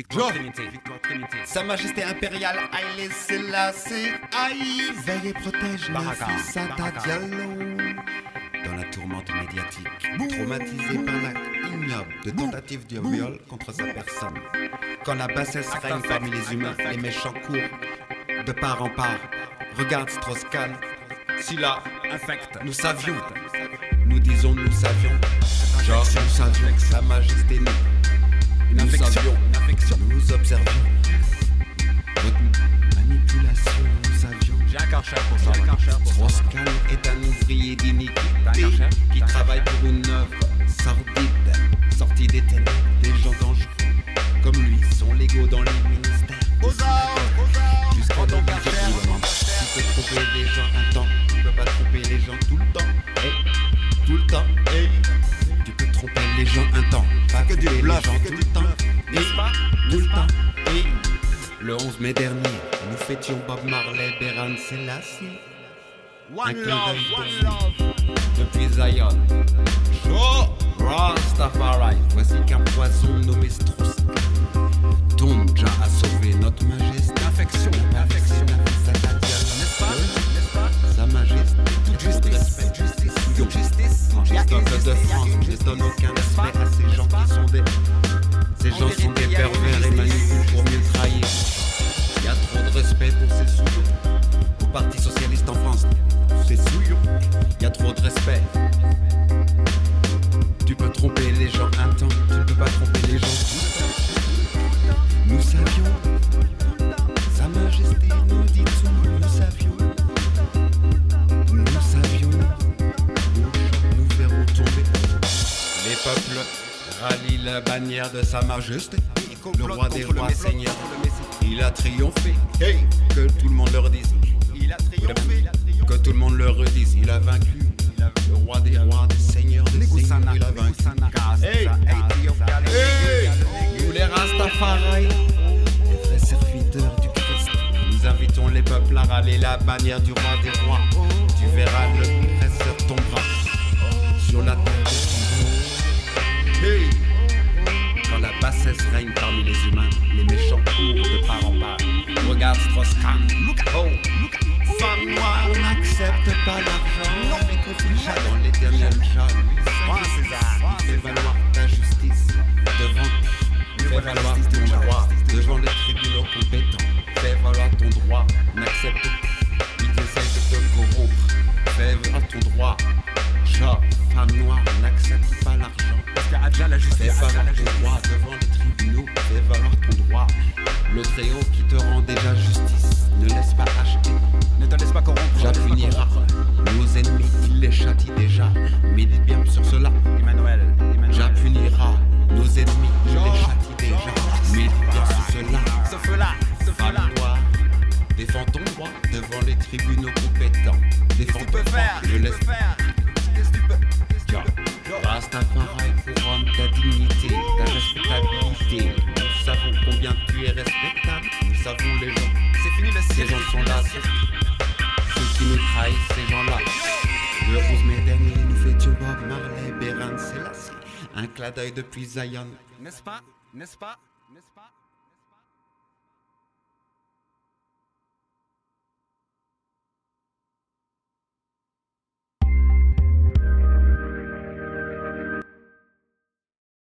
Victoire Trinité. Victoire Trinité. Sa Majesté impériale Haïlé Selassie Aïe Veille et protège Baraka, Nafi Sata Baraka. Diallo. Dans la tourmente médiatique Traumatisé par l'acte ignoble de tentative de viol contre sa personne. Quand la bassesse Acte règne parmi les humains. Les méchants courent de part en part Regarde Strauss-Kahn. Si là, Infect. nous savions Nous disons nous savions. Genre nous savions que Sa Majesté nous savions Nous observions Votre manipulation Nous savions J'ai un karcher pour ça. Strauss-Kahn est un ouvrier d'iniquité qui travaille pour une œuvre sordide, sortie des ténèbres, des gens dangereux. Comme lui, sont légaux dans les ministères. Jusqu'à nos karcher, jours, prends ton karcher. Tu peux tromper les gens N'est-ce pas. Le 11 mai dernier, nous fêtions Bob Marley, Beran Selassie. One love, one love. depuis Zion. Oh, Rastafari, voici qu'un poison nommé Strauss tombe déjà à sauver notre majesté. Infection. Infection. N'est-ce pas? N'est-ce pas? Sa majesté, Toute justice. Justice. Justice. A justice, a France, une je justice. donne aucun N'est-ce pas? respect à ces gens qui sont trop de respect. Tu peux tromper les gens un temps, tu ne peux pas tromper les gens. Nous savions, Sa Majesté nous dit tout, nous savions. Nous savions, nous verrons tomber. Les peuples rallient la bannière de Sa Majesté. Le roi des le rois. Seigneur. Le Messie. Il a triomphé. Que tout le monde leur dise. Il a triomphé. Que tout le monde le redise. Il a vaincu. Le roi des rois, des seigneurs, des nous invitons les peuples à râler la bannière du roi des rois. Tu verras le presseur tombera sur la. Quand la bassesse règne parmi les humains, les méchants courent de part en part. Regarde Strauss-Kahn. Oh, femme noire, n'accepte pas l'argent. Conflits dans l'éternel jaloux. Rends à César, rends à Fais valoir ta justice devant. Fais valoir ton droit devant les tribunaux compétents. Fais valoir ton droit. N'accepte pas. Ils essayent de te corrompre. Fais valoir ton droit. Genre, femme noire, n'accepte pas l'argent. Parce Adja la Fais justice. Adja valoir ton droit déjà. Médite bien sur cela. Emmanuel. Emmanuel. J'appunira nos ennemis. Il les châtie déjà. Médite bien sur cela. Ce feu-là. Ce feu-là. Noire. Défends ton droit devant les tribunaux compétents. Défends ton droit. faire? Tu laisse faire? Qu'est-ce que tu peux? Peux? Rastafari couronne ta dignité, ta respectabilité. Nous savons combien tu es respectable. Nous savons les gens. C'est fini le Ces gens sont là. Un clin d'œil depuis Zion. N'est-ce pas? N'est-ce pas? N'est-ce pas?